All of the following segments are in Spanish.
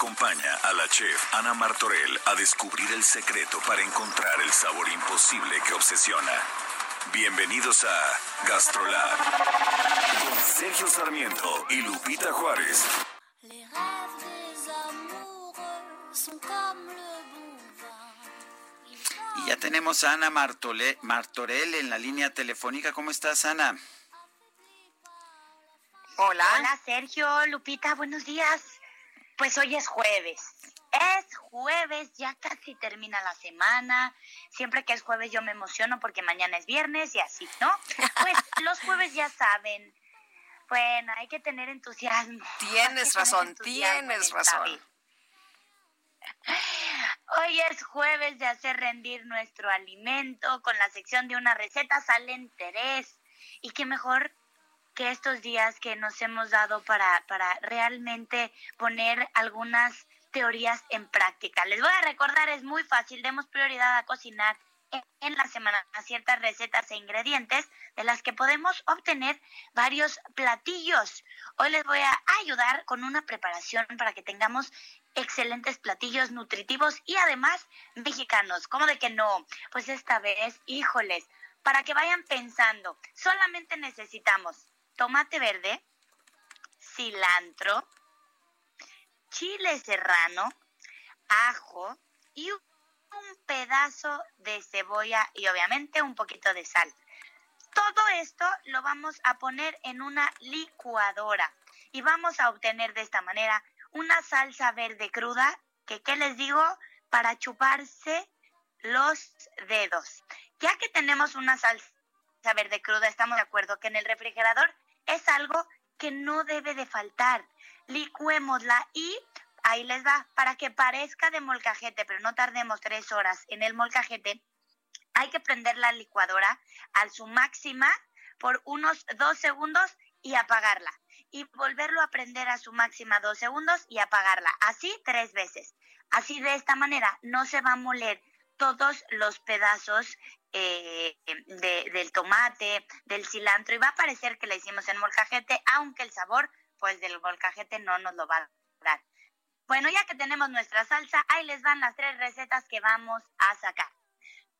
Acompaña a la chef Ana Martorell a descubrir el secreto para encontrar el sabor imposible que obsesiona. Bienvenidos a Gastrolab con Sergio Sarmiento y Lupita Juárez. Y ya tenemos a Ana Martole- Martorell en la línea telefónica. ¿Cómo estás, Ana? Hola. Hola, Sergio, Lupita, buenos días. Pues hoy es jueves. Es jueves, ya casi termina la semana. Siempre que es jueves yo me emociono porque mañana es viernes y así, ¿no? Pues los jueves ya saben. Bueno, hay que tener entusiasmo. Tienes razón, entusiasmo tienes razón. vida. Hoy es jueves de hacer rendir nuestro alimento con la sección de una receta sale interés. Y qué mejor estos días que nos hemos dado para, para realmente poner algunas teorías en práctica. Les voy a recordar, es muy fácil, demos prioridad a cocinar en, en la semana a ciertas recetas e ingredientes de las que podemos obtener varios platillos. Hoy les voy a ayudar con una preparación para que tengamos excelentes platillos nutritivos y además mexicanos. ¿Cómo de que no? Pues esta vez, híjoles, para que vayan pensando, solamente necesitamos tomate verde, cilantro, chile serrano, ajo y un pedazo de cebolla y obviamente un poquito de sal. Todo esto lo vamos a poner en una licuadora y vamos a obtener de esta manera una salsa verde cruda que, ¿qué les digo? Para chuparse los dedos. Ya que tenemos una salsa verde cruda, estamos de acuerdo que en el refrigerador es algo que no debe de faltar. Licuémosla y ahí les va, para que parezca de molcajete, pero no tardemos tres horas en el molcajete, hay que prender la licuadora a su máxima por unos dos segundos y apagarla. Y volverlo a prender a su máxima dos segundos y apagarla. Así tres veces. Así de esta manera no se va a moler todos los pedazos eh, de- del tomate, del cilantro y va a parecer que le hicimos en molcajete, aunque el sabor pues del molcajete no nos lo va a dar. Bueno, ya que tenemos nuestra salsa, ahí les van las tres recetas que vamos a sacar.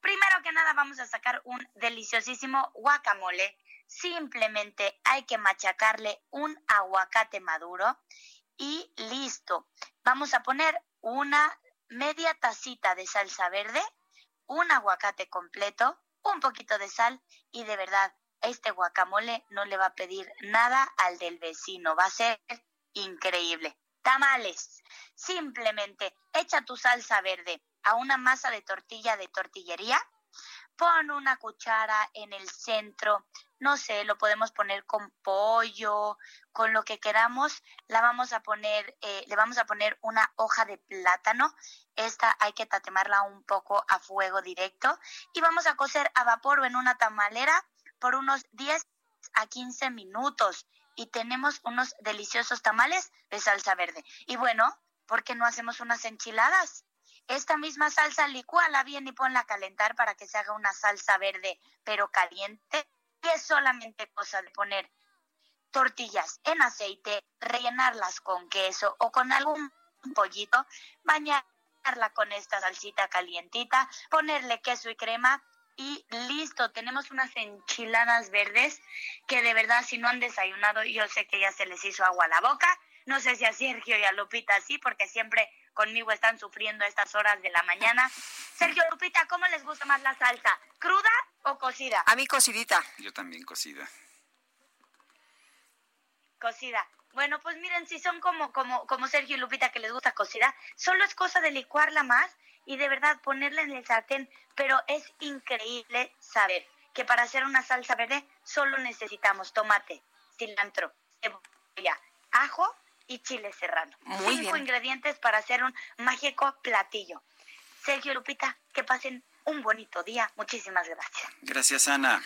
Primero que nada vamos a sacar un deliciosísimo guacamole. Simplemente hay que machacarle un aguacate maduro y listo. Vamos a poner una media tacita de salsa verde, un aguacate completo, un poquito de sal y de verdad, este guacamole no le va a pedir nada al del vecino. Va a ser increíble. Tamales. Simplemente echa tu salsa verde a una masa de tortilla de tortillería. Pon una cuchara en el centro. No sé, lo podemos poner con pollo, con lo que queramos. La vamos a poner, eh, le vamos a poner una hoja de plátano. Esta hay que tatemarla un poco a fuego directo. Y vamos a cocer a vapor o en una tamalera por unos 10 a 15 minutos y tenemos unos deliciosos tamales de salsa verde. Y bueno, ¿por qué no hacemos unas enchiladas? Esta misma salsa licuala bien y ponla a calentar para que se haga una salsa verde, pero caliente. Y es solamente cosa de poner tortillas en aceite, rellenarlas con queso o con algún pollito, bañarla con esta salsita calientita, ponerle queso y crema y listo, tenemos unas enchiladas verdes que de verdad si no han desayunado, yo sé que ya se les hizo agua a la boca. No sé si a Sergio y a Lupita sí, porque siempre conmigo están sufriendo estas horas de la mañana. Sergio, Lupita, ¿cómo les gusta más la salsa? ¿Cruda o cocida? A mí cocidita. Yo también cocida. Cocida. Bueno, pues miren, si son como, como, como Sergio y Lupita que les gusta cocida, solo es cosa de licuarla más y de verdad ponerla en el sartén. Pero es increíble saber que para hacer una salsa verde solo necesitamos tomate, cilantro, cebolla, y chile serrano. Muy Cinco bien. ingredientes para hacer un mágico platillo. Sergio Lupita, que pasen un bonito día. Muchísimas gracias. Gracias, Ana.